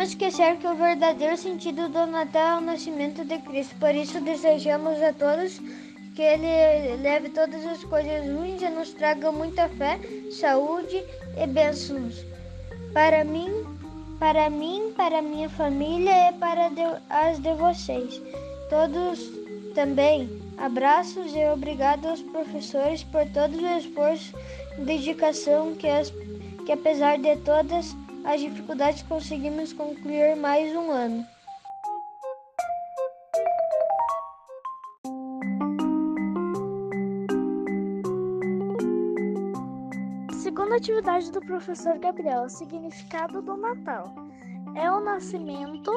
podemos esquecer que o verdadeiro sentido do Natal é o nascimento de Cristo. Por isso, desejamos a todos que Ele leve todas as coisas ruins e nos traga muita fé, saúde e bênçãos. Para mim, para mim, para minha família e para as de vocês. Todos também. Abraços e obrigado aos professores por todo o esforço e dedicação que, as, que apesar de todas as dificuldades conseguimos concluir mais um ano. Segunda atividade do professor Gabriel, o significado do Natal. É o nascimento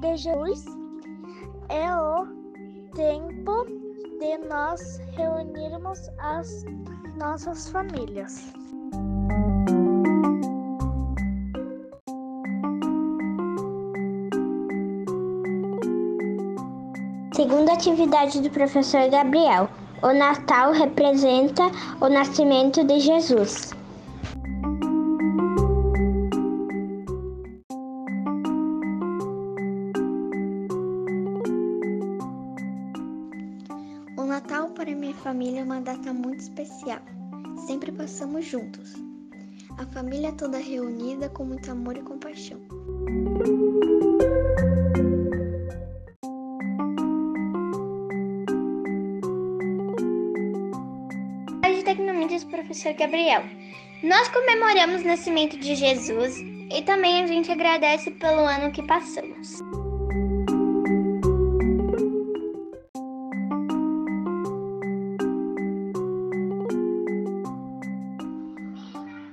de Jesus, é o tempo de nós reunirmos as nossas famílias. Segunda atividade do professor Gabriel. O Natal representa o nascimento de Jesus. O Natal para minha família é uma data muito especial. Sempre passamos juntos. A família toda reunida com muito amor e compaixão. Tecnomídias Professor Gabriel. Nós comemoramos o nascimento de Jesus e também a gente agradece pelo ano que passamos.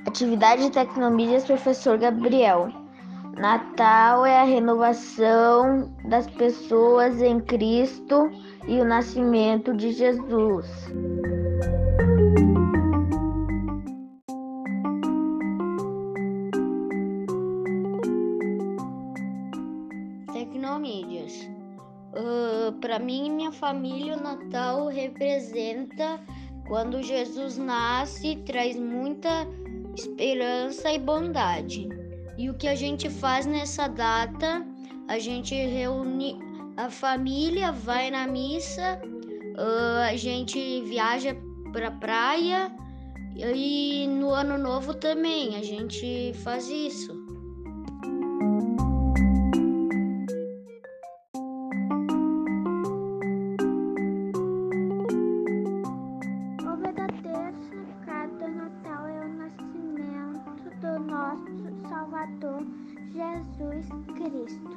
Atividade de Tecnomídias Professor Gabriel. Natal é a renovação das pessoas em Cristo e o nascimento de Jesus. Uh, Para mim e minha família, o Natal representa quando Jesus nasce, traz muita esperança e bondade. E o que a gente faz nessa data? A gente reúne a família, vai na missa, uh, a gente viaja pra praia e no ano novo também a gente faz isso. Salvador Jesus Cristo.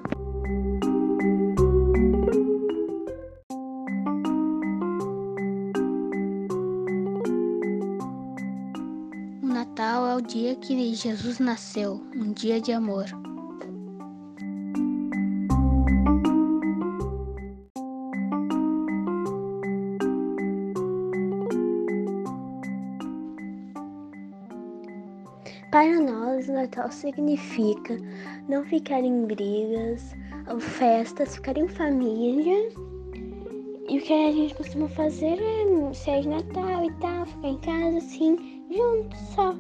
O Natal é o dia que Jesus nasceu, um dia de amor. Para nós, o Natal significa não ficar em brigas, ou festas, ficar em família. E o que a gente costuma fazer é sair de Natal e tal, ficar em casa assim, juntos só.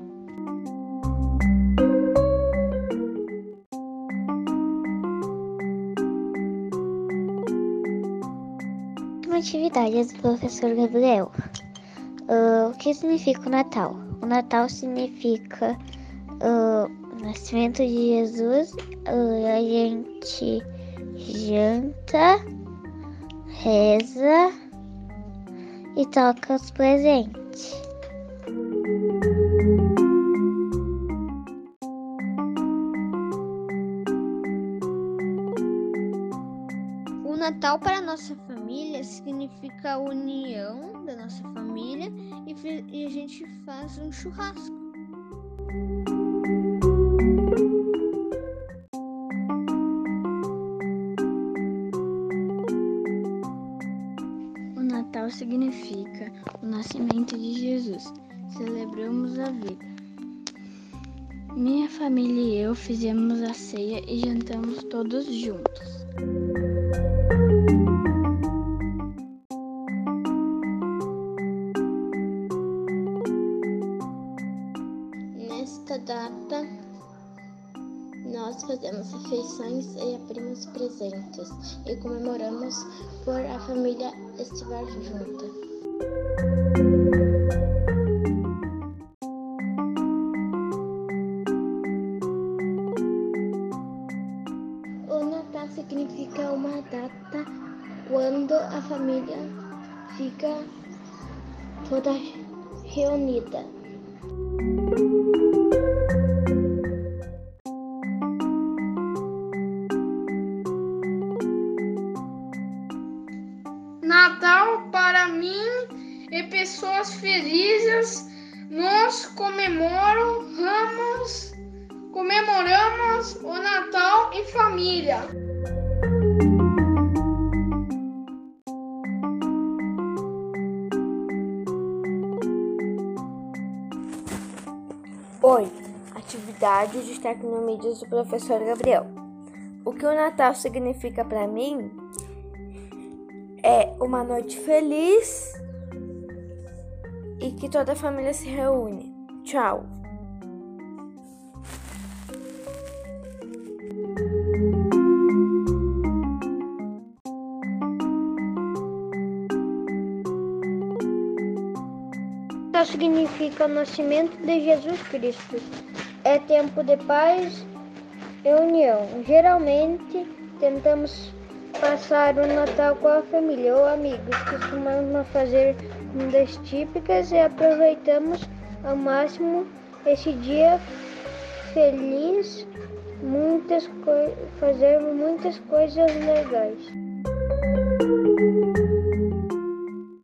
Uma atividade do professor Gabriel. Ah, o que significa o Natal? Natal significa ah, o nascimento de Jesus. Ah, a gente janta, reza e toca os presentes. Natal para nossa família significa a união da nossa família e, e a gente faz um churrasco. O Natal significa o nascimento de Jesus. Celebramos a vida. Minha família e eu fizemos a ceia e jantamos todos juntos. Nesta data, Nós fazemos refeições e abrimos presentes e comemoramos por a família estiver junta. O Natal significa uma data quando a família fica toda reunida. É pessoas felizes. Nós comemoramos, comemoramos o Natal em família. Oi, atividade de tecnomídias do professor Gabriel. O que o Natal significa para mim é uma noite feliz e que toda a família se reúne. Tchau. Significa o nascimento de Jesus Cristo. É tempo de paz e união. Geralmente tentamos passar o Natal com a família ou amigos. Costumamos fazer comidas típicas e aproveitamos ao máximo esse dia feliz, muitas fazer muitas coisas legais.